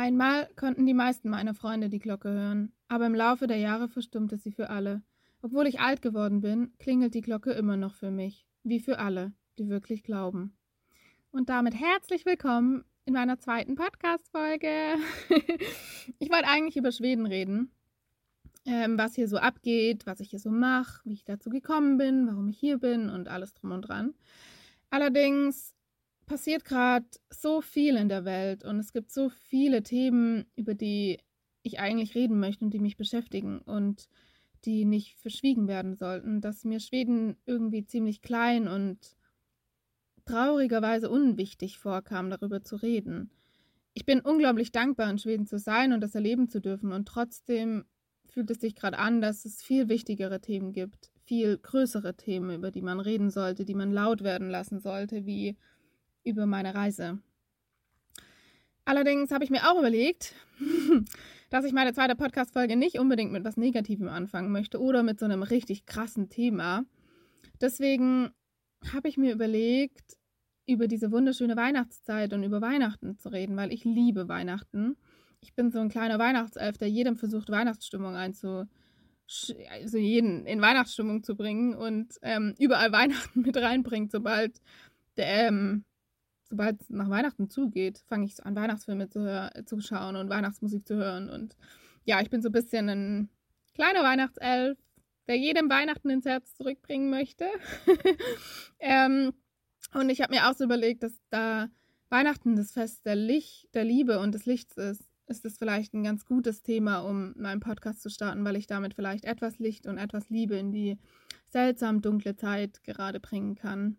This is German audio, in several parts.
Einmal konnten die meisten meiner Freunde die Glocke hören, aber im Laufe der Jahre verstummte sie für alle. Obwohl ich alt geworden bin, klingelt die Glocke immer noch für mich, wie für alle, die wirklich glauben. Und damit herzlich willkommen in meiner zweiten Podcast-Folge. ich wollte eigentlich über Schweden reden, ähm, was hier so abgeht, was ich hier so mache, wie ich dazu gekommen bin, warum ich hier bin und alles drum und dran. Allerdings passiert gerade so viel in der Welt und es gibt so viele Themen, über die ich eigentlich reden möchte und die mich beschäftigen und die nicht verschwiegen werden sollten, dass mir Schweden irgendwie ziemlich klein und traurigerweise unwichtig vorkam, darüber zu reden. Ich bin unglaublich dankbar, in Schweden zu sein und das erleben zu dürfen und trotzdem fühlt es sich gerade an, dass es viel wichtigere Themen gibt, viel größere Themen, über die man reden sollte, die man laut werden lassen sollte, wie über meine Reise. Allerdings habe ich mir auch überlegt, dass ich meine zweite Podcast-Folge nicht unbedingt mit was Negativem anfangen möchte oder mit so einem richtig krassen Thema. Deswegen habe ich mir überlegt, über diese wunderschöne Weihnachtszeit und über Weihnachten zu reden, weil ich liebe Weihnachten. Ich bin so ein kleiner Weihnachtself, der jedem versucht, Weihnachtsstimmung einzu, also jeden in Weihnachtsstimmung zu bringen und ähm, überall Weihnachten mit reinbringt, sobald der, ähm, sobald es nach Weihnachten zugeht, fange ich so an, Weihnachtsfilme zu, zu schauen und Weihnachtsmusik zu hören. Und ja, ich bin so ein bisschen ein kleiner Weihnachtself, der jedem Weihnachten ins Herz zurückbringen möchte. ähm, und ich habe mir auch so überlegt, dass da Weihnachten das Fest der Licht, der Liebe und des Lichts ist, ist es vielleicht ein ganz gutes Thema, um meinen Podcast zu starten, weil ich damit vielleicht etwas Licht und etwas Liebe in die seltsam dunkle Zeit gerade bringen kann.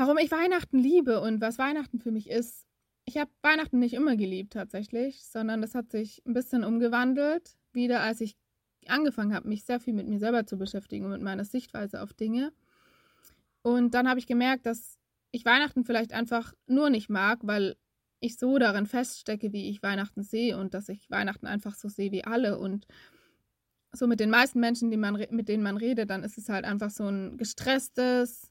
Warum ich Weihnachten liebe und was Weihnachten für mich ist. Ich habe Weihnachten nicht immer geliebt tatsächlich, sondern das hat sich ein bisschen umgewandelt, wieder als ich angefangen habe, mich sehr viel mit mir selber zu beschäftigen und mit meiner Sichtweise auf Dinge. Und dann habe ich gemerkt, dass ich Weihnachten vielleicht einfach nur nicht mag, weil ich so darin feststecke, wie ich Weihnachten sehe und dass ich Weihnachten einfach so sehe wie alle und so mit den meisten Menschen, die man, mit denen man redet, dann ist es halt einfach so ein gestresstes,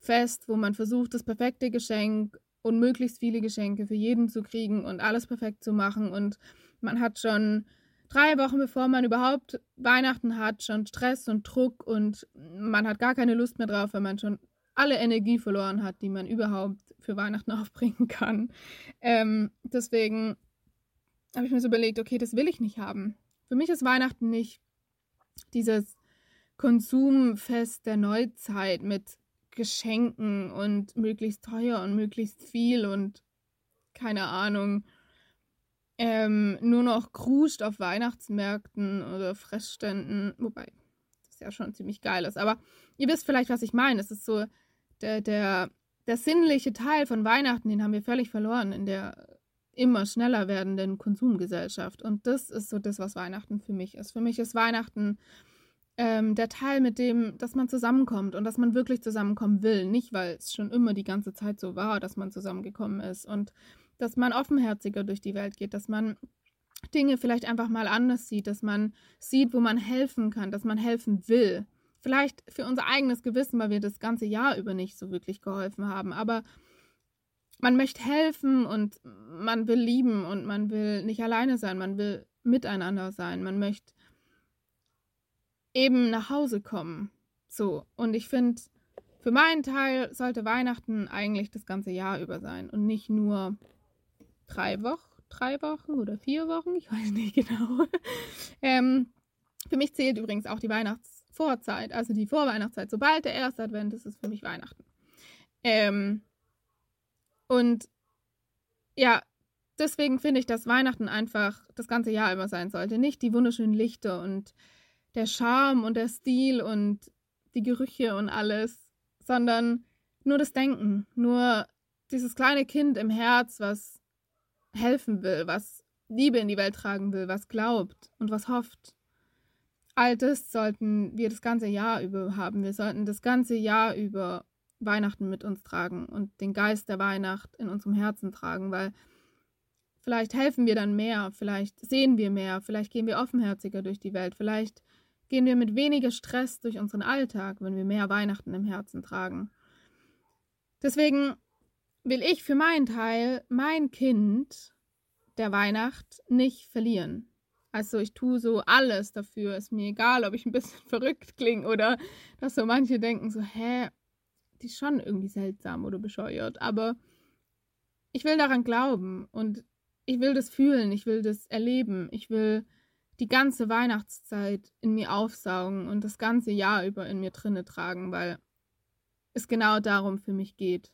Fest, wo man versucht, das perfekte Geschenk und möglichst viele Geschenke für jeden zu kriegen und alles perfekt zu machen. Und man hat schon drei Wochen bevor man überhaupt Weihnachten hat, schon Stress und Druck und man hat gar keine Lust mehr drauf, weil man schon alle Energie verloren hat, die man überhaupt für Weihnachten aufbringen kann. Ähm, deswegen habe ich mir so überlegt, okay, das will ich nicht haben. Für mich ist Weihnachten nicht dieses Konsumfest der Neuzeit mit Geschenken und möglichst teuer und möglichst viel und keine Ahnung, ähm, nur noch kruscht auf Weihnachtsmärkten oder Fressständen, wobei das ja schon ziemlich geil ist. Aber ihr wisst vielleicht, was ich meine. Es ist so der, der, der sinnliche Teil von Weihnachten, den haben wir völlig verloren in der immer schneller werdenden Konsumgesellschaft. Und das ist so das, was Weihnachten für mich ist. Für mich ist Weihnachten ähm, der Teil, mit dem, dass man zusammenkommt und dass man wirklich zusammenkommen will. Nicht, weil es schon immer die ganze Zeit so war, dass man zusammengekommen ist und dass man offenherziger durch die Welt geht, dass man Dinge vielleicht einfach mal anders sieht, dass man sieht, wo man helfen kann, dass man helfen will. Vielleicht für unser eigenes Gewissen, weil wir das ganze Jahr über nicht so wirklich geholfen haben. Aber man möchte helfen und man will lieben und man will nicht alleine sein, man will miteinander sein, man möchte eben nach Hause kommen. So, und ich finde, für meinen Teil sollte Weihnachten eigentlich das ganze Jahr über sein und nicht nur drei Wochen, drei Wochen oder vier Wochen, ich weiß nicht genau. ähm, für mich zählt übrigens auch die Weihnachtsvorzeit, also die Vorweihnachtszeit. Sobald der erste Advent ist, ist für mich Weihnachten. Ähm, und ja, deswegen finde ich, dass Weihnachten einfach das ganze Jahr über sein sollte. Nicht die wunderschönen Lichter und der Charme und der Stil und die Gerüche und alles, sondern nur das Denken, nur dieses kleine Kind im Herz, was helfen will, was Liebe in die Welt tragen will, was glaubt und was hofft. All das sollten wir das ganze Jahr über haben. Wir sollten das ganze Jahr über Weihnachten mit uns tragen und den Geist der Weihnacht in unserem Herzen tragen, weil vielleicht helfen wir dann mehr, vielleicht sehen wir mehr, vielleicht gehen wir offenherziger durch die Welt, vielleicht gehen wir mit weniger Stress durch unseren Alltag, wenn wir mehr Weihnachten im Herzen tragen. Deswegen will ich für meinen Teil mein Kind, der Weihnacht nicht verlieren. Also ich tue so alles dafür. Ist mir egal, ob ich ein bisschen verrückt klinge oder dass so manche denken so, hä, die ist schon irgendwie seltsam oder bescheuert. Aber ich will daran glauben und ich will das fühlen, ich will das erleben, ich will die ganze Weihnachtszeit in mir aufsaugen und das ganze Jahr über in mir drinne tragen, weil es genau darum für mich geht.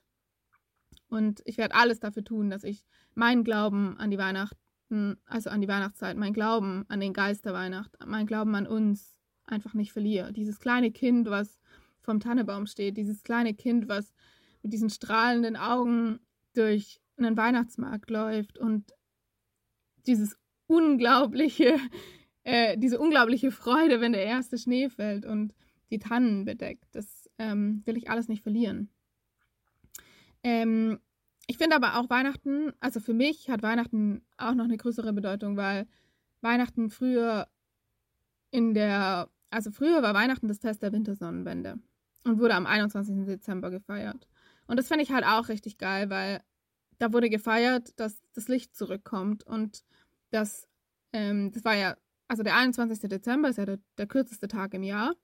Und ich werde alles dafür tun, dass ich meinen Glauben an die Weihnachten, also an die Weihnachtszeit, mein Glauben an den Geist der Weihnacht, mein Glauben an uns einfach nicht verliere. Dieses kleine Kind, was vom Tannebaum steht, dieses kleine Kind, was mit diesen strahlenden Augen durch einen Weihnachtsmarkt läuft und dieses unglaubliche, äh, diese unglaubliche Freude, wenn der erste Schnee fällt und die Tannen bedeckt. Das ähm, will ich alles nicht verlieren. Ähm, ich finde aber auch Weihnachten, also für mich hat Weihnachten auch noch eine größere Bedeutung, weil Weihnachten früher in der, also früher war Weihnachten das Test der Wintersonnenwende und wurde am 21. Dezember gefeiert. Und das finde ich halt auch richtig geil, weil da wurde gefeiert, dass das Licht zurückkommt und dass, ähm, das war ja, also der 21. Dezember ist ja der, der kürzeste Tag im Jahr.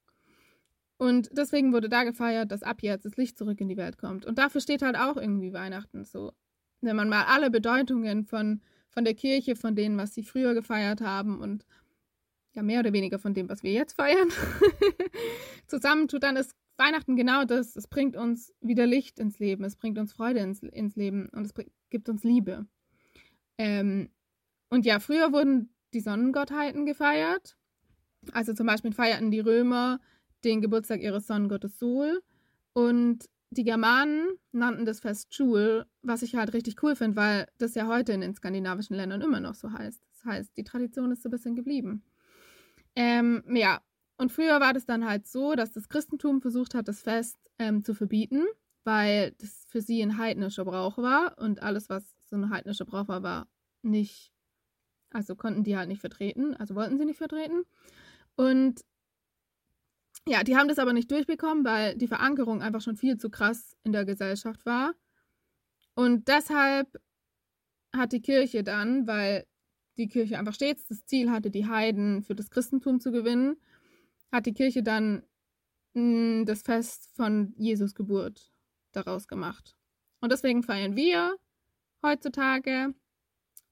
Und deswegen wurde da gefeiert, dass ab jetzt das Licht zurück in die Welt kommt. Und dafür steht halt auch irgendwie Weihnachten so. Wenn man mal alle Bedeutungen von, von der Kirche, von denen, was sie früher gefeiert haben und ja mehr oder weniger von dem, was wir jetzt feiern, zusammentut, dann ist Weihnachten genau das. Es bringt uns wieder Licht ins Leben, es bringt uns Freude ins, ins Leben und es gibt uns Liebe. Ähm, und ja, früher wurden die Sonnengottheiten gefeiert. Also zum Beispiel feierten die Römer den Geburtstag ihres Sonnengottes Sol und die Germanen nannten das Fest Schul, was ich halt richtig cool finde, weil das ja heute in den skandinavischen Ländern immer noch so heißt. Das heißt, die Tradition ist so ein bisschen geblieben. Ähm, ja, und früher war das dann halt so, dass das Christentum versucht hat, das Fest ähm, zu verbieten, weil das für sie ein heidnischer Brauch war und alles, was so ein heidnischer Brauch war, war nicht, also konnten die halt nicht vertreten, also wollten sie nicht vertreten. Und ja, die haben das aber nicht durchbekommen, weil die Verankerung einfach schon viel zu krass in der Gesellschaft war. Und deshalb hat die Kirche dann, weil die Kirche einfach stets das Ziel hatte, die Heiden für das Christentum zu gewinnen, hat die Kirche dann mh, hm, das Fest von Jesus Geburt daraus gemacht. Und deswegen feiern wir heutzutage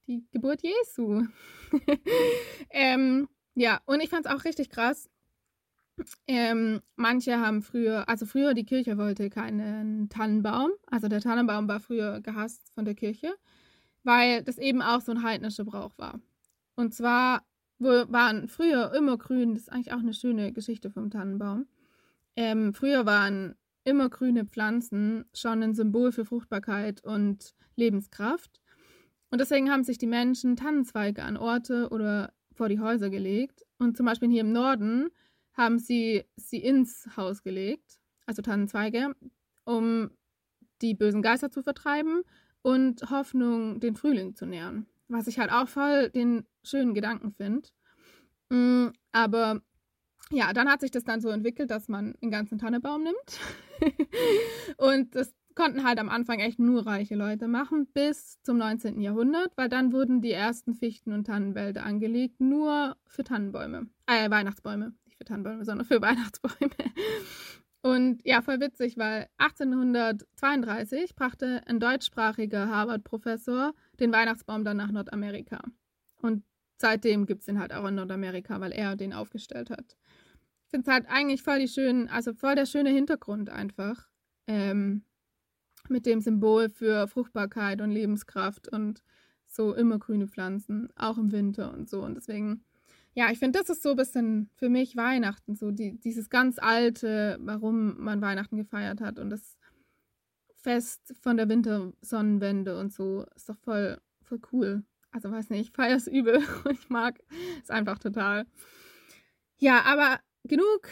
die Geburt Jesu. ähm, ja, und ich fand es auch richtig krass. Ähm, manche haben früher, also früher die Kirche wollte keinen Tannenbaum. Also der Tannenbaum war früher gehasst von der Kirche, weil das eben auch so ein heidnischer Brauch war. Und zwar waren früher immer grün, das ist eigentlich auch eine schöne Geschichte vom Tannenbaum. Ähm, früher waren immer grüne Pflanzen schon ein Symbol für Fruchtbarkeit und Lebenskraft. Und deswegen haben sich die Menschen Tannenzweige an Orte oder vor die Häuser gelegt. Und zum Beispiel hier im Norden haben sie sie ins Haus gelegt, also Tannenzweige, um die bösen Geister zu vertreiben und Hoffnung, den Frühling zu nähern was ich halt auch voll den schönen Gedanken finde. Mm, aber ja, dann hat sich das dann so entwickelt, dass man den ganzen Tannebaum nimmt. und das konnten halt am Anfang echt nur reiche Leute machen, bis zum 19. Jahrhundert, weil dann wurden die ersten Fichten- und Tannenwälder angelegt, nur für Tannenbäume. Äh, Weihnachtsbäume. Nicht für Tannenbäume, sondern für Weihnachtsbäume. Und ja, voll witzig, weil 1832 brachte ein deutschsprachiger Harvard-Professor den Weihnachtsbaum dann nach Nordamerika. Und seitdem gibt es den halt auch in Nordamerika, weil er den aufgestellt hat. Ich finde es halt eigentlich voll die schönen, also voll der schöne Hintergrund einfach. Ähm, mit dem Symbol für Fruchtbarkeit und Lebenskraft und so immer grüne Pflanzen, auch im Winter und so. Und deswegen ja, ich finde, das ist so ein bisschen für mich Weihnachten, so die, dieses ganz alte, warum man Weihnachten gefeiert hat und das Fest von der Wintersonnenwende und so ist doch voll, voll cool. Also weiß nicht, ich feiere es übel und ich mag es einfach total. Ja, aber genug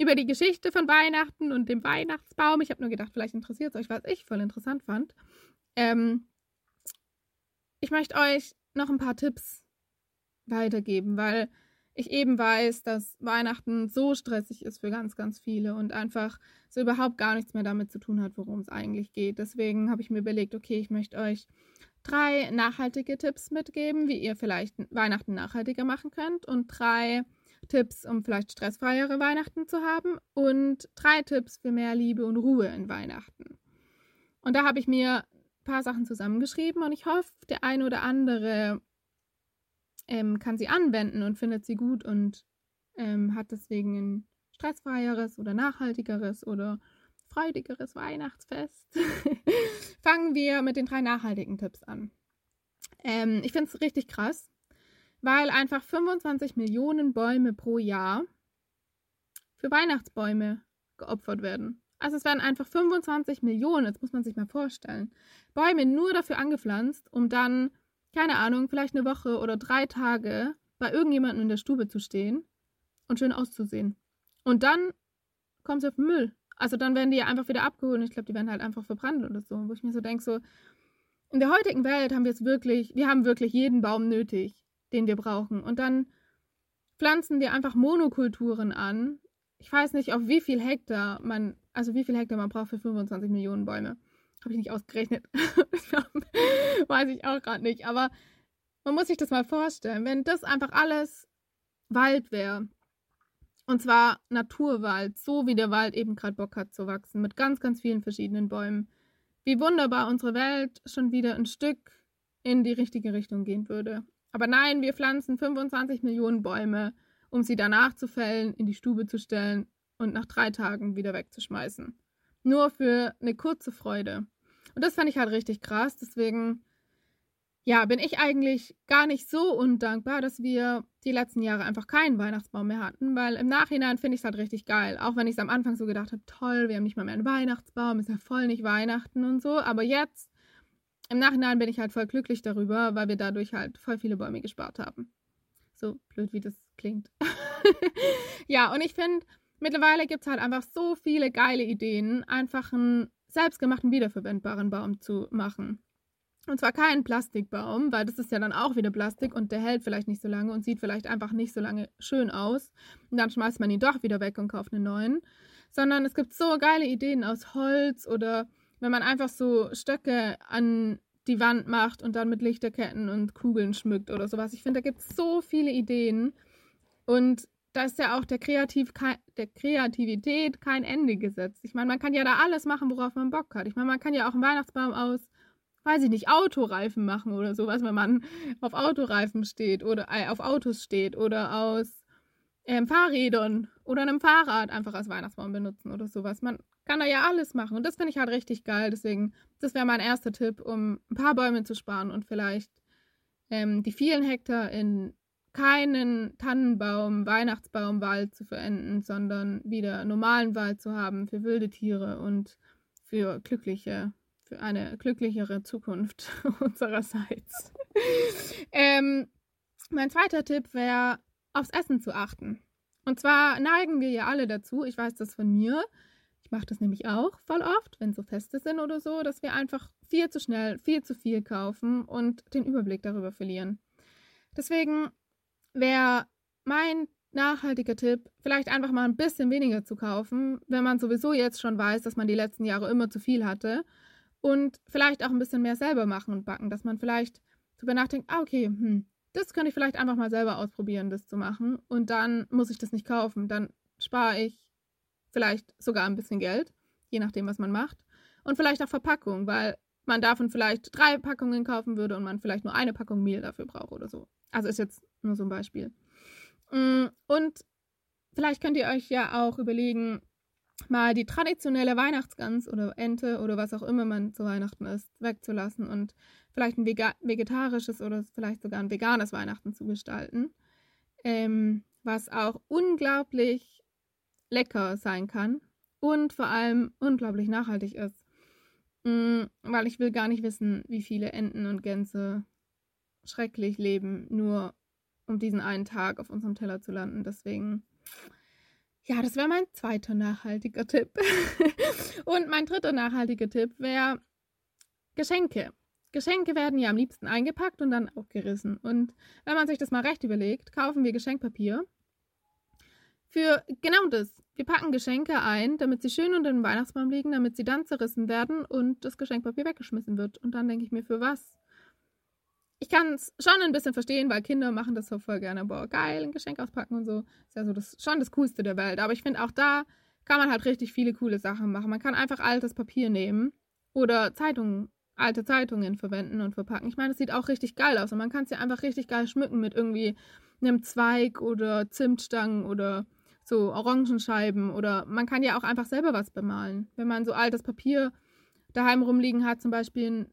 über die Geschichte von Weihnachten und dem Weihnachtsbaum. Ich habe nur gedacht, vielleicht interessiert es euch, was ich voll interessant fand. Ähm, ich möchte euch noch ein paar Tipps weitergeben, weil ich eben weiß, dass Weihnachten so stressig ist für ganz, ganz viele und einfach so überhaupt gar nichts mehr damit zu tun hat, worum es eigentlich geht. Deswegen habe ich mir überlegt, okay, ich möchte euch drei nachhaltige Tipps mitgeben, wie ihr vielleicht Weihnachten nachhaltiger machen könnt und drei Tipps, um vielleicht stressfreiere Weihnachten zu haben und drei Tipps für mehr Liebe und Ruhe in Weihnachten. Und da habe ich mir ein paar Sachen zusammengeschrieben und ich hoffe, der eine oder andere ähm, kann sie anwenden und findet sie gut und ähm, hat deswegen ein stressfreieres oder nachhaltigeres oder freudigeres Weihnachtsfest. Fangen wir mit den drei nachhaltigen Tipps an. Ähm, ich finde es richtig krass, weil einfach 25 Millionen Bäume pro Jahr für Weihnachtsbäume geopfert werden. Also es werden einfach 25 Millionen, das muss man sich mal vorstellen, Bäume nur dafür angepflanzt, um dann, keine Ahnung, vielleicht eine Woche oder drei Tage bei irgendjemandem in der Stube zu stehen und schön auszusehen. Und dann kommen sie auf den Müll. Also dann werden die ja einfach wieder abgeholt und ich glaube, die werden halt einfach verbrannt oder so. Wo ich mir so denke, so, in der heutigen Welt haben wir es wirklich, wir haben wirklich jeden Baum nötig, den wir brauchen. Und dann pflanzen wir einfach Monokulturen an. Ich weiß nicht, auf wie viel Hektar man, also wie viel Hektar man braucht für 25 Millionen Bäume. Habe ich nicht ausgerechnet. weiß ich auch gerade nicht. Aber man muss sich das mal vorstellen. Wenn das einfach alles Wald wäre, und zwar Naturwald, so wie der Wald eben gerade Bock hat zu wachsen, mit ganz, ganz vielen verschiedenen Bäumen. Wie wunderbar unsere Welt schon wieder ein Stück in die richtige Richtung gehen würde. Aber nein, wir pflanzen 25 Millionen Bäume, um sie danach zu fällen, in die Stube zu stellen und nach drei Tagen wieder wegzuschmeißen. Nur für eine kurze Freude. Und das fand ich halt richtig krass. Deswegen ja, bin ich eigentlich gar nicht so undankbar, dass wir die letzten Jahre einfach keinen Weihnachtsbaum mehr hatten, weil im Nachhinein finde ich es halt richtig geil. Auch wenn ich es am Anfang so gedacht habe, toll, wir haben nicht mal mehr einen Weihnachtsbaum, ist ja voll nicht Weihnachten und so. Aber jetzt, im Nachhinein bin ich halt voll glücklich darüber, weil wir dadurch halt voll viele Bäume gespart haben. So blöd, wie das klingt. ja, und ich finde, mittlerweile gibt es halt einfach so viele geile Ideen, einfach einen selbstgemachten, wiederverwendbaren Baum zu machen. Und zwar keinen Plastikbaum, weil das ist ja dann auch wieder Plastik und der hält vielleicht nicht so lange und sieht vielleicht einfach nicht so lange schön aus. Und dann schmeißt man ihn doch wieder weg und kauft einen neuen. Sondern es gibt so geile Ideen aus Holz oder wenn man einfach so Stöcke an die Wand macht und dann mit Lichterketten und Kugeln schmückt oder sowas. Ich finde, da gibt es so viele Ideen. Und da ist ja auch der, Kreativ der Kreativität kein Ende gesetzt. Ich meine, man kann ja da alles machen, worauf man Bock hat. Ich meine, man kann ja auch einen Weihnachtsbaum aus weiß ich nicht, Autoreifen machen oder sowas, wenn man auf Autoreifen steht oder äh, auf Autos steht oder aus ähm, Fahrrädern oder einem Fahrrad einfach als Weihnachtsbaum benutzen oder sowas. Man kann da ja alles machen und das finde ich halt richtig geil. Deswegen, das wäre mein erster Tipp, um ein paar Bäume zu sparen und vielleicht ähm, die vielen Hektar in keinen Tannenbaum, Weihnachtsbaum, Wald zu verenden, sondern wieder normalen Wald zu haben für wilde Tiere und für glückliche für eine glücklichere Zukunft unsererseits. ähm, mein zweiter Tipp wäre, aufs Essen zu achten. Und zwar neigen wir ja alle dazu, ich weiß das von mir, ich mache das nämlich auch voll oft, wenn so Feste sind oder so, dass wir einfach viel zu schnell, viel zu viel kaufen und den Überblick darüber verlieren. Deswegen wäre mein nachhaltiger Tipp, vielleicht einfach mal ein bisschen weniger zu kaufen, wenn man sowieso jetzt schon weiß, dass man die letzten Jahre immer zu viel hatte und vielleicht auch ein bisschen mehr selber machen und backen, dass man vielleicht darüber nachdenkt, ah, okay, hm, das könnte ich vielleicht einfach mal selber ausprobieren, das zu machen und dann muss ich das nicht kaufen. Dann spare ich vielleicht sogar ein bisschen Geld, je nachdem, was man macht. Und vielleicht auch Verpackung, weil man davon vielleicht drei Packungen kaufen würde und man vielleicht nur eine Packung Mehl dafür braucht oder so. Also ist jetzt nur so ein Beispiel. Mm, und vielleicht könnt ihr euch ja auch überlegen, mal die traditionelle Weihnachtsgans oder Ente oder was auch immer man zu Weihnachten isst, wegzulassen und vielleicht ein vegetarisches oder vielleicht sogar ein veganes Weihnachten zu gestalten, ähm, was auch unglaublich lecker sein kann und vor allem unglaublich nachhaltig ist. Mhm, weil ich will gar nicht wissen, wie viele Enten und Gänse schrecklich leben, nur um diesen einen Tag auf unserem Teller zu landen. Deswegen ja, das wäre mein zweiter nachhaltiger Tipp. und mein dritter nachhaltiger Tipp wäre Geschenke. Geschenke werden ja am liebsten eingepackt und dann auch gerissen. Und wenn man sich das mal recht überlegt, kaufen wir Geschenkpapier für genau das. Wir packen Geschenke ein, damit sie schön unter dem Weihnachtsbaum liegen, damit sie dann zerrissen werden und das Geschenkpapier weggeschmissen wird. Und dann denke ich mir, für was? Ich kann es schon ein bisschen verstehen, weil Kinder machen das so voll gerne. Boah, geil, ein Geschenk auspacken und so. Ist ja so das, schon das Coolste der Welt. Aber ich finde auch da kann man halt richtig viele coole Sachen machen. Man kann einfach altes Papier nehmen oder Zeitungen, alte Zeitungen verwenden und verpacken. Ich meine, es sieht auch richtig geil aus und man kann es ja einfach richtig geil schmücken mit irgendwie einem Zweig oder Zimtstangen oder so Orangenscheiben oder man kann ja auch einfach selber was bemalen. Wenn man so altes Papier daheim rumliegen hat, zum Beispiel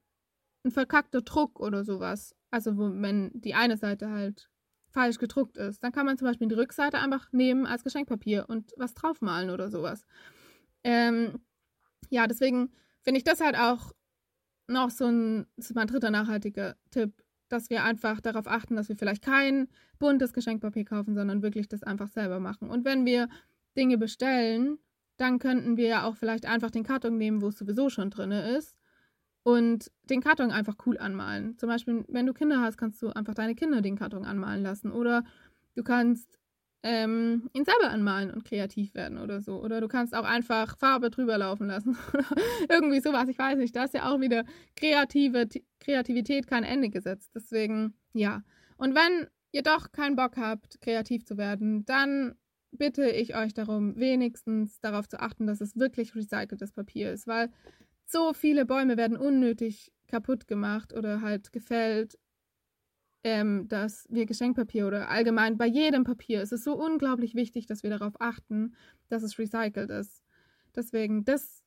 ein, verkackter Druck oder sowas. Also wo, wenn die eine Seite halt falsch gedruckt ist. Dann kann man zum Beispiel die Rückseite einfach nehmen als Geschenkpapier und was draufmalen oder sowas. Ähm, ja, deswegen finde ich das halt auch noch so ein, das ist mein dritter nachhaltiger Tipp, dass wir einfach darauf achten, dass wir vielleicht kein buntes Geschenkpapier kaufen, sondern wirklich das einfach selber machen. Und wenn wir Dinge bestellen, dann könnten wir ja auch vielleicht einfach den Karton nehmen, wo es sowieso schon drin ist und den Karton einfach cool anmalen. Zum Beispiel, wenn du Kinder hast, kannst du einfach deine Kinder den Karton anmalen lassen. Oder du kannst ähm, ihn selber anmalen und kreativ werden oder so. Oder du kannst auch einfach Farbe drüber laufen lassen. Irgendwie sowas, ich weiß nicht. Da ist ja auch wieder kreative, Kreativität kein Ende gesetzt. Deswegen, ja. Und wenn ihr doch keinen Bock habt, kreativ zu werden, dann bitte ich euch darum, wenigstens darauf zu achten, dass es wirklich recyceltes Papier ist. Weil so viele Bäume werden unnötig kaputt gemacht oder halt gefällt, ähm, dass wir Geschenkpapier oder allgemein bei jedem Papier ist es so unglaublich wichtig, dass wir darauf achten, dass es recycelt ist. Deswegen, das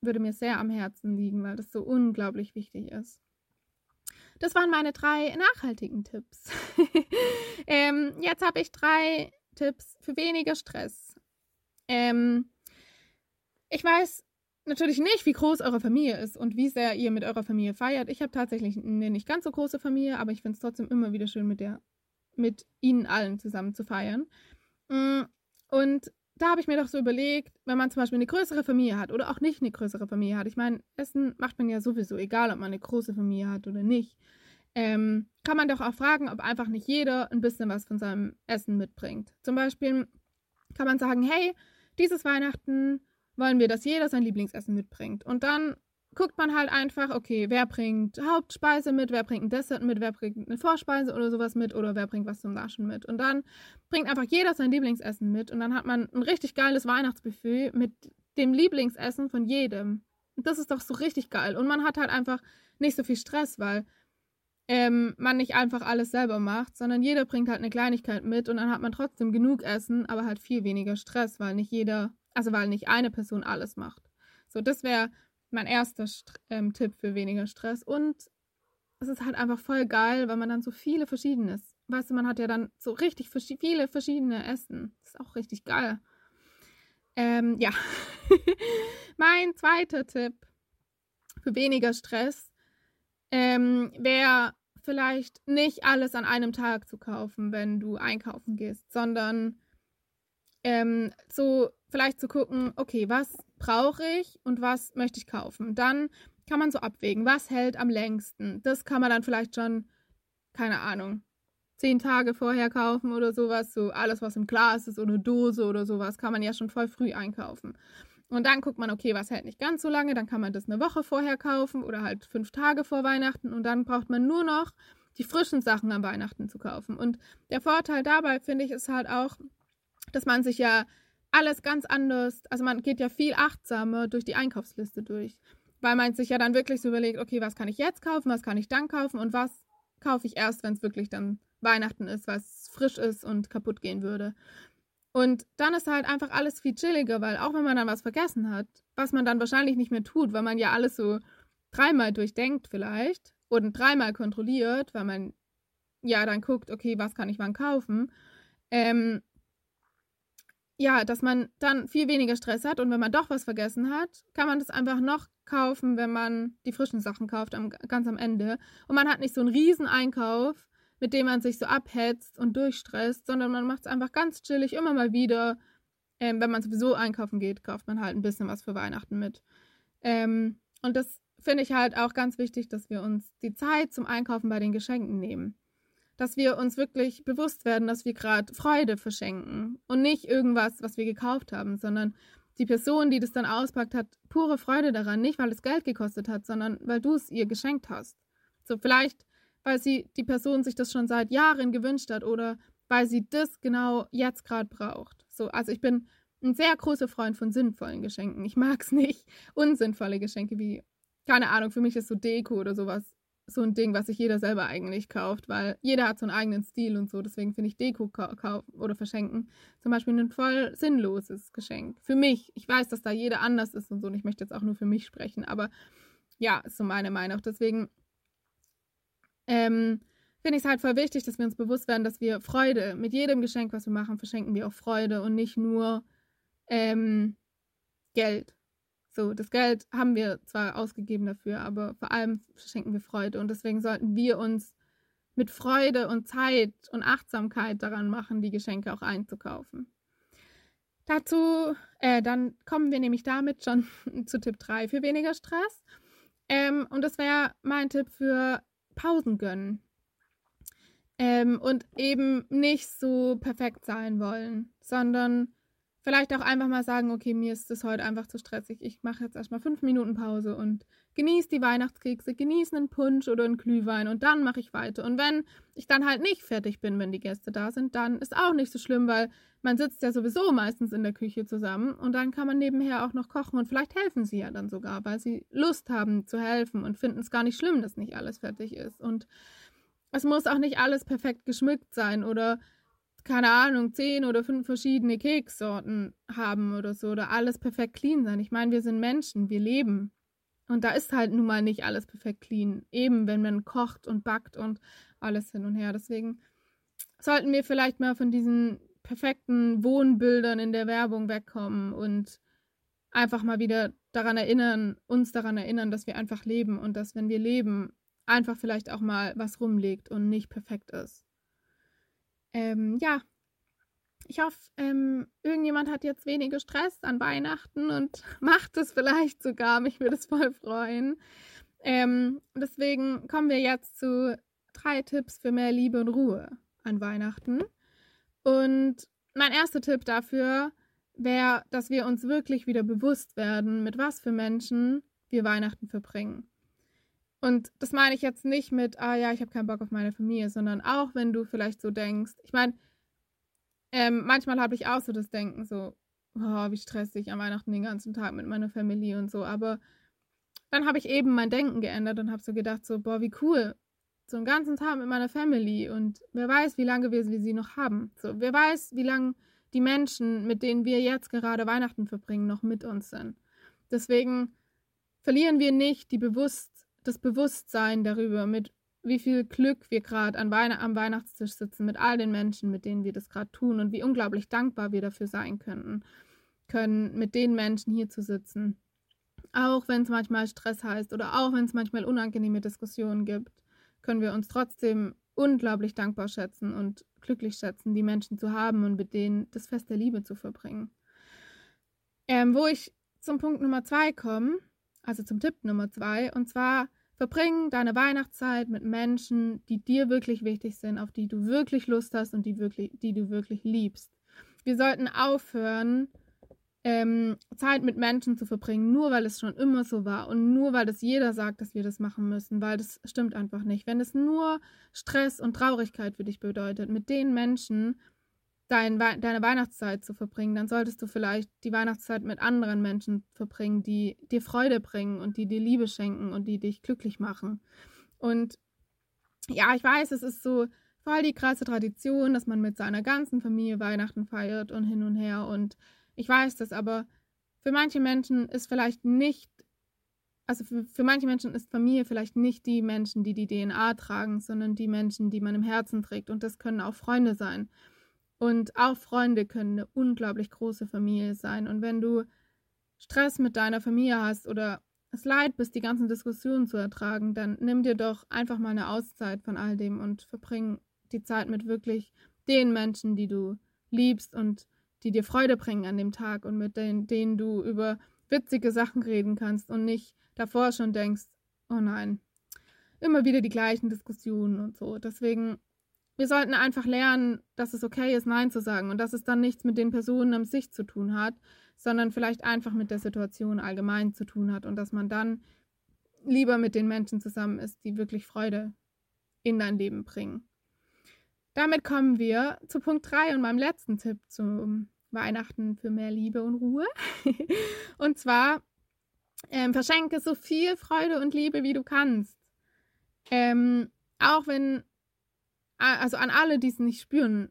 würde mir sehr am Herzen liegen, weil das so unglaublich wichtig ist. Das waren meine drei nachhaltigen Tipps. ähm, jetzt habe ich drei Tipps für weniger Stress. Ähm, ich weiß, natürlich nicht, wie groß eure Familie ist und wie sehr ihr mit eurer Familie feiert. Ich habe tatsächlich eine nicht ganz so große Familie, aber ich finde es trotzdem immer wieder schön, mit der, mit ihnen allen zusammen zu feiern. Mm, und da habe ich mir doch so überlegt, wenn man zum Beispiel eine größere Familie hat oder auch nicht eine größere Familie hat. Ich meine, Essen macht man ja sowieso, egal ob man eine große Familie hat oder nicht. Ähm, kann man doch auch fragen, ob einfach nicht jeder ein bisschen was von seinem Essen mitbringt. Zum Beispiel kann man sagen, hey, dieses Weihnachten wollen wir, dass jeder sein Lieblingsessen mitbringt. Und dann guckt man halt einfach, okay, wer bringt Hauptspeise mit, wer bringt ein Dessert mit, wer bringt eine Vorspeise oder sowas mit oder wer bringt was zum Naschen mit. Und dann bringt einfach jeder sein Lieblingsessen mit und dann hat man ein richtig geiles Weihnachtsbuffet mit dem Lieblingsessen von jedem. Und das ist doch so richtig geil. Und man hat halt einfach nicht so viel Stress, weil ähm, man nicht einfach alles selber macht, sondern jeder bringt halt eine Kleinigkeit mit und dann hat man trotzdem genug Essen, aber halt viel weniger Stress, weil nicht jeder also weil nicht eine Person alles macht. So, das wäre mein erster St ähm, Tipp für weniger Stress. Und es ist halt einfach voll geil, weil man dann so viele verschiedenes. Weißt du, man hat ja dann so richtig vers viele verschiedene Essen. Das ist auch richtig geil. Ähm, ja. mein zweiter Tipp für weniger Stress ähm, wäre vielleicht nicht alles an einem Tag zu kaufen, wenn du einkaufen gehst, sondern ähm, so vielleicht zu gucken, okay, was brauche ich und was möchte ich kaufen. Dann kann man so abwägen, was hält am längsten. Das kann man dann vielleicht schon, keine Ahnung, zehn Tage vorher kaufen oder sowas. So alles, was im Glas ist oder Dose oder sowas, kann man ja schon voll früh einkaufen. Und dann guckt man, okay, was hält nicht ganz so lange, dann kann man das eine Woche vorher kaufen oder halt fünf Tage vor Weihnachten und dann braucht man nur noch die frischen Sachen am Weihnachten zu kaufen. Und der Vorteil dabei, finde ich, ist halt auch, dass man sich ja alles ganz anders, also man geht ja viel achtsamer durch die Einkaufsliste durch, weil man sich ja dann wirklich so überlegt, okay, was kann ich jetzt kaufen, was kann ich dann kaufen und was kaufe ich erst, wenn es wirklich dann Weihnachten ist, was frisch ist und kaputt gehen würde. Und dann ist halt einfach alles viel chilliger, weil auch wenn man dann was vergessen hat, was man dann wahrscheinlich nicht mehr tut, weil man ja alles so dreimal durchdenkt vielleicht und dreimal kontrolliert, weil man ja dann guckt, okay, was kann ich wann kaufen, ähm, ja, dass man dann viel weniger Stress hat und wenn man doch was vergessen hat, kann man das einfach noch kaufen, wenn man die frischen Sachen kauft, am, ganz am Ende. Und man hat nicht so einen riesen Einkauf, mit dem man sich so abhetzt und durchstresst, sondern man macht es einfach ganz chillig immer mal wieder. Ähm, wenn man sowieso einkaufen geht, kauft man halt ein bisschen was für Weihnachten mit. Ähm, und das finde ich halt auch ganz wichtig, dass wir uns die Zeit zum Einkaufen bei den Geschenken nehmen dass wir uns wirklich bewusst werden, dass wir gerade Freude verschenken und nicht irgendwas, was wir gekauft haben, sondern die Person, die das dann auspackt, hat pure Freude daran, nicht weil es Geld gekostet hat, sondern weil du es ihr geschenkt hast. So vielleicht weil sie die Person sich das schon seit Jahren gewünscht hat oder weil sie das genau jetzt gerade braucht. So, also ich bin ein sehr großer Freund von sinnvollen Geschenken. Ich mag es nicht, unsinnvolle Geschenke wie, keine Ahnung, für mich ist so Deko oder sowas so ein Ding, was sich jeder selber eigentlich kauft, weil jeder hat so einen eigenen Stil und so. Deswegen finde ich Deko kaufen oder verschenken zum Beispiel ein voll sinnloses Geschenk. Für mich. Ich weiß, dass da jeder anders ist und so. Und ich möchte jetzt auch nur für mich sprechen, aber ja, ist so meine Meinung. Deswegen ähm, finde ich es halt voll wichtig, dass wir uns bewusst werden, dass wir Freude mit jedem Geschenk, was wir machen, verschenken wir auch Freude und nicht nur ähm, Geld. So, das Geld haben wir zwar ausgegeben dafür, aber vor allem schenken wir Freude. Und deswegen sollten wir uns mit Freude und Zeit und Achtsamkeit daran machen, die Geschenke auch einzukaufen. Dazu, äh, dann kommen wir nämlich damit schon zu Tipp 3 für weniger Stress. Ähm, und das wäre mein Tipp für Pausen gönnen. Ähm, und eben nicht so perfekt sein wollen, sondern vielleicht auch einfach mal sagen, okay, mir ist das heute einfach zu stressig. Ich mache jetzt erstmal fünf Minuten Pause und genieße die Weihnachtskekse, genieße einen Punsch oder einen Glühwein und dann mache ich weiter. Und wenn ich dann halt nicht fertig bin, wenn die Gäste da sind, dann ist auch nicht so schlimm, weil man sitzt ja sowieso meistens in der Küche zusammen und dann kann man nebenher auch noch kochen und vielleicht helfen sie ja dann sogar, weil sie Lust haben zu helfen und finden es gar nicht schlimm, dass nicht alles fertig ist. Und es muss auch nicht alles perfekt geschmückt sein oder keine Ahnung, zehn oder fünf verschiedene Keksorten haben oder so, oder alles perfekt clean sein. Ich meine, wir sind Menschen, wir leben. Und da ist halt nun mal nicht alles perfekt clean. Eben, wenn man kocht und backt und alles hin und her. Deswegen sollten wir vielleicht mal von diesen perfekten Wohnbildern in der Werbung wegkommen und einfach mal wieder daran erinnern, uns daran erinnern, dass wir einfach leben und dass, wenn wir leben, einfach vielleicht auch mal was rumliegt und nicht perfekt ist. Ähm, ja, ich hoffe, ähm, irgendjemand hat jetzt weniger Stress an Weihnachten und macht es vielleicht sogar. Mich würde es voll freuen. Ähm, deswegen kommen wir jetzt zu drei Tipps für mehr Liebe und Ruhe an Weihnachten. Und mein erster Tipp dafür wäre, dass wir uns wirklich wieder bewusst werden, mit was für Menschen wir Weihnachten verbringen. Und das meine ich jetzt nicht mit, ah ja, ich habe keinen Bock auf meine Familie, sondern auch, wenn du vielleicht so denkst. Ich meine, ähm, manchmal habe ich auch so das Denken, so, oh, wie stressig am Weihnachten den ganzen Tag mit meiner Familie und so. Aber dann habe ich eben mein Denken geändert und habe so gedacht, so, boah, wie cool. So einen ganzen Tag mit meiner Family und wer weiß, wie lange wir sie noch haben. So, wer weiß, wie lange die Menschen, mit denen wir jetzt gerade Weihnachten verbringen, noch mit uns sind. Deswegen verlieren wir nicht die Bewusst das Bewusstsein darüber, mit wie viel Glück wir gerade Weihn am Weihnachtstisch sitzen, mit all den Menschen, mit denen wir das gerade tun und wie unglaublich dankbar wir dafür sein könnten, können, mit den Menschen hier zu sitzen. Auch wenn es manchmal Stress heißt oder auch wenn es manchmal unangenehme Diskussionen gibt, können wir uns trotzdem unglaublich dankbar schätzen und glücklich schätzen, die Menschen zu haben und mit denen das Fest der Liebe zu verbringen. Ähm, wo ich zum Punkt Nummer zwei komme, also zum Tipp Nummer zwei, und zwar verbring deine Weihnachtszeit mit Menschen, die dir wirklich wichtig sind, auf die du wirklich Lust hast und die, wirklich, die du wirklich liebst. Wir sollten aufhören, ähm, Zeit mit Menschen zu verbringen, nur weil es schon immer so war und nur weil es jeder sagt, dass wir das machen müssen, weil das stimmt einfach nicht. Wenn es nur Stress und Traurigkeit für dich bedeutet, mit den Menschen dein, deine Weihnachtszeit zu verbringen, dann solltest du vielleicht die Weihnachtszeit mit anderen Menschen verbringen, die dir Freude bringen und die dir Liebe schenken und die dich glücklich machen. Und ja, ich weiß, es ist so voll die krasse Tradition, dass man mit seiner ganzen Familie Weihnachten feiert und hin und her. Und ich weiß das, aber für manche Menschen ist vielleicht nicht, also für, für manche Menschen ist Familie vielleicht nicht die Menschen, die die DNA tragen, sondern die Menschen, die man im Herzen trägt. Und das können auch Freunde sein. Und auch Freunde können eine unglaublich große Familie sein. Und wenn du Stress mit deiner Familie hast oder es leid bist, die ganzen Diskussionen zu ertragen, dann nimm dir doch einfach mal eine Auszeit von all dem und verbring die Zeit mit wirklich den Menschen, die du liebst und die dir Freude bringen an dem Tag und mit denen, denen du über witzige Sachen reden kannst und nicht davor schon denkst, oh nein, immer wieder die gleichen Diskussionen und so. Deswegen wir sollten einfach lernen, dass es okay ist, Nein zu sagen und dass es dann nichts mit den Personen am sich zu tun hat, sondern vielleicht einfach mit der Situation allgemein zu tun hat und dass man dann lieber mit den Menschen zusammen ist, die wirklich Freude in dein Leben bringen. Damit kommen wir zu Punkt 3 und meinem letzten Tipp zum Weihnachten für mehr Liebe und Ruhe. und zwar ähm, verschenke so viel Freude und Liebe, wie du kannst. Ähm, auch wenn, also an alle, die es nicht spüren.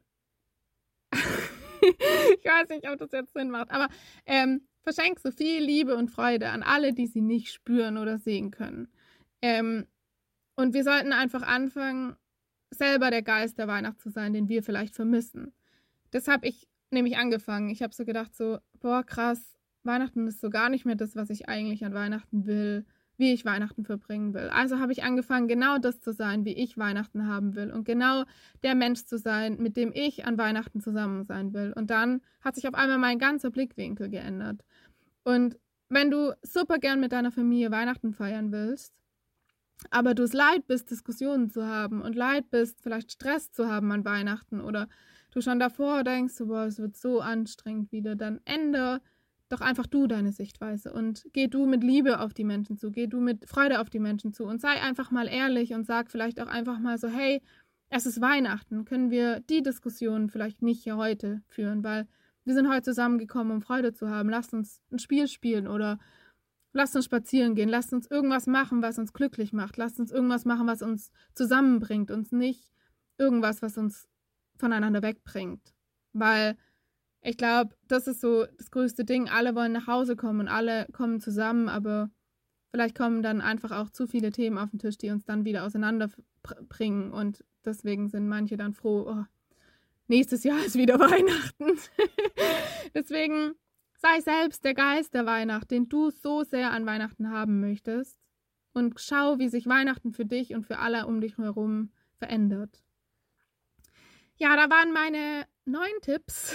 ich weiß nicht, ob das jetzt Sinn macht, aber ähm, verschenk so viel Liebe und Freude an alle, die sie nicht spüren oder sehen können. Ähm, und wir sollten einfach anfangen, selber der Geist der Weihnacht zu sein, den wir vielleicht vermissen. Das habe ich nämlich angefangen. Ich habe so gedacht, so, boah, krass, Weihnachten ist so gar nicht mehr das, was ich eigentlich an Weihnachten will, wie ich Weihnachten verbringen will. Also habe ich angefangen, genau das zu sein, wie ich Weihnachten haben will und genau der Mensch zu sein, mit dem ich an Weihnachten zusammen sein will. Und dann hat sich auf einmal mein ganzer Blickwinkel geändert. Und wenn du super gern mit deiner Familie Weihnachten feiern willst, aber du es leid bist, Diskussionen zu haben und leid bist, vielleicht Stress zu haben an Weihnachten oder du schon davor denkst, boah, es wird so anstrengend wieder, dann ändere doch einfach du deine Sichtweise und geh du mit Liebe auf die Menschen zu, geh du mit Freude auf die Menschen zu und sei einfach mal ehrlich und sag vielleicht auch einfach mal so, hey, es ist Weihnachten, können wir die Diskussion vielleicht nicht hier heute führen, weil wir sind heute zusammengekommen, um Freude zu haben. Lasst uns ein Spiel spielen oder lasst uns spazieren gehen, lasst uns irgendwas machen, was uns glücklich macht, lasst uns irgendwas machen, was uns zusammenbringt, uns nicht irgendwas, was uns voneinander wegbringt. Weil ich glaube, das ist so das größte Ding. Alle wollen nach Hause kommen und alle kommen zusammen, aber vielleicht kommen dann einfach auch zu viele Themen auf den Tisch, die uns dann wieder auseinanderbringen. Und deswegen sind manche dann froh, oh, nächstes Jahr ist wieder Weihnachten. deswegen sei selbst der Geist der Weihnacht, den du so sehr an Weihnachten haben möchtest. Und schau, wie sich Weihnachten für dich und für alle um dich herum verändert. Ja, da waren meine neun Tipps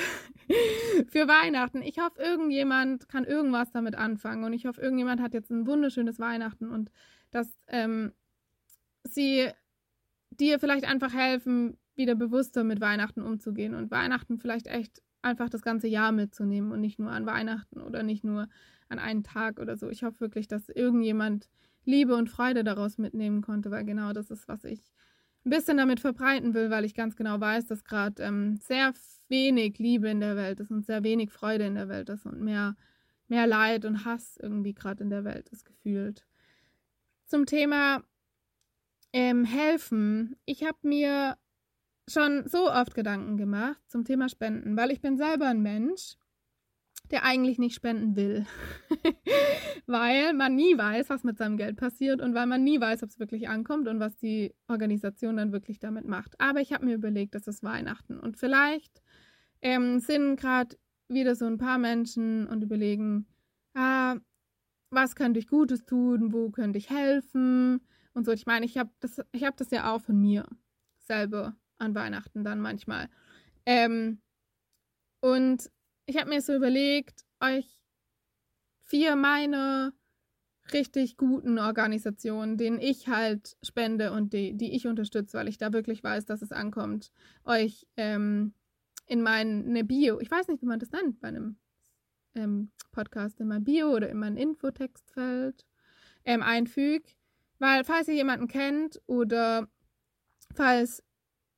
für Weihnachten. Ich hoffe, irgendjemand kann irgendwas damit anfangen und ich hoffe, irgendjemand hat jetzt ein wunderschönes Weihnachten und dass ähm, sie dir vielleicht einfach helfen, wieder bewusster mit Weihnachten umzugehen und Weihnachten vielleicht echt einfach das ganze Jahr mitzunehmen und nicht nur an Weihnachten oder nicht nur an einen Tag oder so. Ich hoffe wirklich, dass irgendjemand Liebe und Freude daraus mitnehmen konnte, weil genau das ist, was ich ein bisschen damit verbreiten will, weil ich ganz genau weiß, dass gerade ähm, sehr wenig Liebe in der Welt ist und sehr wenig Freude in der Welt ist und mehr, mehr Leid und Hass irgendwie gerade in der Welt ist gefühlt. Zum Thema ähm, helfen. Ich habe mir schon so oft Gedanken gemacht zum Thema Spenden, weil ich bin selber ein Mensch, der eigentlich nicht spenden will. weil man nie weiß, was mit seinem Geld passiert und weil man nie weiß, ob es wirklich ankommt und was die Organisation dann wirklich damit macht. Aber ich habe mir überlegt, das ist Weihnachten und vielleicht ähm, sind gerade wieder so ein paar Menschen und überlegen, ah, was könnte ich Gutes tun, wo könnte ich helfen und so. Ich meine, ich habe das, hab das ja auch von mir selber an Weihnachten dann manchmal. Ähm, und ich habe mir so überlegt, euch vier meine richtig guten Organisationen, denen ich halt spende und die, die ich unterstütze, weil ich da wirklich weiß, dass es ankommt, euch ähm, in meine Bio, ich weiß nicht, wie man das nennt bei einem ähm, Podcast, in mein Bio oder in mein Infotextfeld ähm, einfüge. Weil falls ihr jemanden kennt oder falls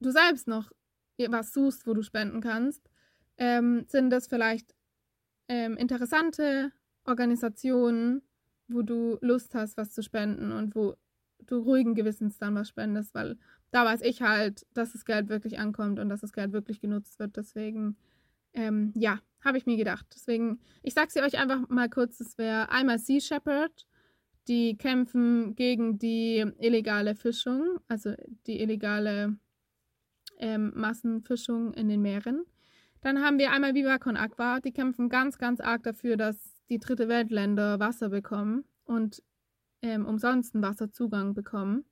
du selbst noch was suchst, wo du spenden kannst, ähm, sind das vielleicht ähm, interessante Organisationen, wo du Lust hast, was zu spenden und wo du ruhigen Gewissens dann was spendest, weil da weiß ich halt, dass das Geld wirklich ankommt und dass das Geld wirklich genutzt wird. Deswegen, ähm, ja, habe ich mir gedacht. Deswegen, ich sage sie euch einfach mal kurz, das wäre einmal Sea Shepherd, die kämpfen gegen die illegale Fischung, also die illegale ähm, Massenfischung in den Meeren. Dann haben wir einmal Viva Con Aqua. Die kämpfen ganz, ganz arg dafür, dass die dritte Weltländer Wasser bekommen und ähm, umsonst einen Wasserzugang bekommen.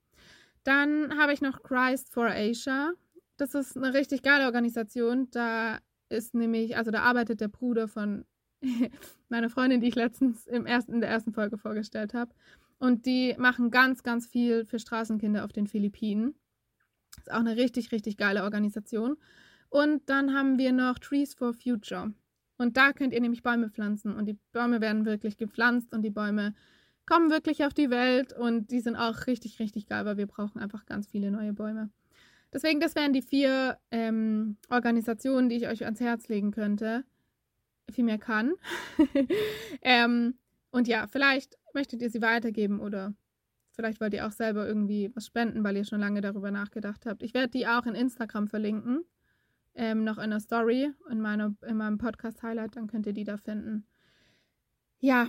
Dann habe ich noch Christ for Asia. Das ist eine richtig geile Organisation. Da ist nämlich, also da arbeitet der Bruder von meiner Freundin, die ich letztens im ersten, in der ersten Folge vorgestellt habe. Und die machen ganz, ganz viel für Straßenkinder auf den Philippinen. Ist auch eine richtig, richtig geile Organisation. Und dann haben wir noch Trees for Future. Und da könnt ihr nämlich Bäume pflanzen. Und die Bäume werden wirklich gepflanzt und die Bäume kommen wirklich auf die Welt und die sind auch richtig, richtig geil, weil wir brauchen einfach ganz viele neue Bäume. Deswegen, das wären die vier ähm, Organisationen, die ich euch ans Herz legen könnte. Viel mehr kann. ähm, und ja, vielleicht möchtet ihr sie weitergeben oder vielleicht wollt ihr auch selber irgendwie was spenden, weil ihr schon lange darüber nachgedacht habt. Ich werde die auch in Instagram verlinken. Ähm, noch in der Story in, meiner, in meinem Podcast-Highlight, dann könnt ihr die da finden. Ja,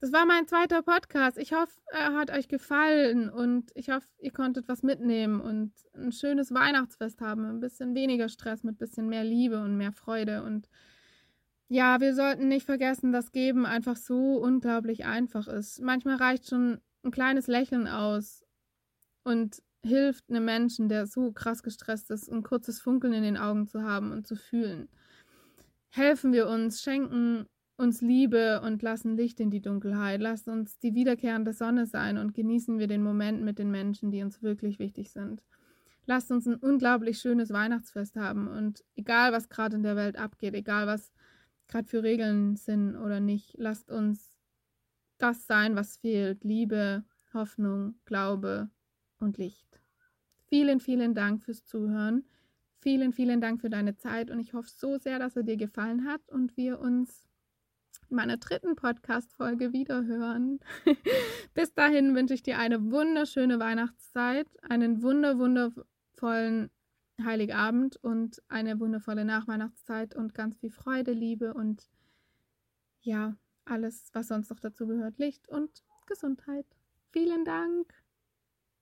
das war mein zweiter Podcast. Ich hoffe, er hat euch gefallen und ich hoffe, ihr konntet was mitnehmen und ein schönes Weihnachtsfest haben. Ein bisschen weniger Stress mit ein bisschen mehr Liebe und mehr Freude. Und ja, wir sollten nicht vergessen, dass Geben einfach so unglaublich einfach ist. Manchmal reicht schon ein kleines Lächeln aus und hilft einem Menschen, der so krass gestresst ist, ein kurzes Funkeln in den Augen zu haben und zu fühlen. Helfen wir uns, schenken uns Liebe und lassen Licht in die Dunkelheit. Lasst uns die wiederkehrende Sonne sein und genießen wir den Moment mit den Menschen, die uns wirklich wichtig sind. Lasst uns ein unglaublich schönes Weihnachtsfest haben und egal, was gerade in der Welt abgeht, egal, was gerade für Regeln sind oder nicht, lasst uns das sein, was fehlt. Liebe, Hoffnung, Glaube und Licht. Vielen, vielen Dank fürs Zuhören. Vielen, vielen Dank für deine Zeit und ich hoffe so sehr, dass er dir gefallen hat und wir uns in meiner dritten Podcast-Folge wiederhören. Bis dahin wünsche ich dir eine wunderschöne Weihnachtszeit, einen wunder, wundervollen Heiligabend und eine wundervolle Nachweihnachtszeit und ganz viel Freude, Liebe und ja, alles, was sonst noch dazu gehört, Licht und Gesundheit. Vielen Dank.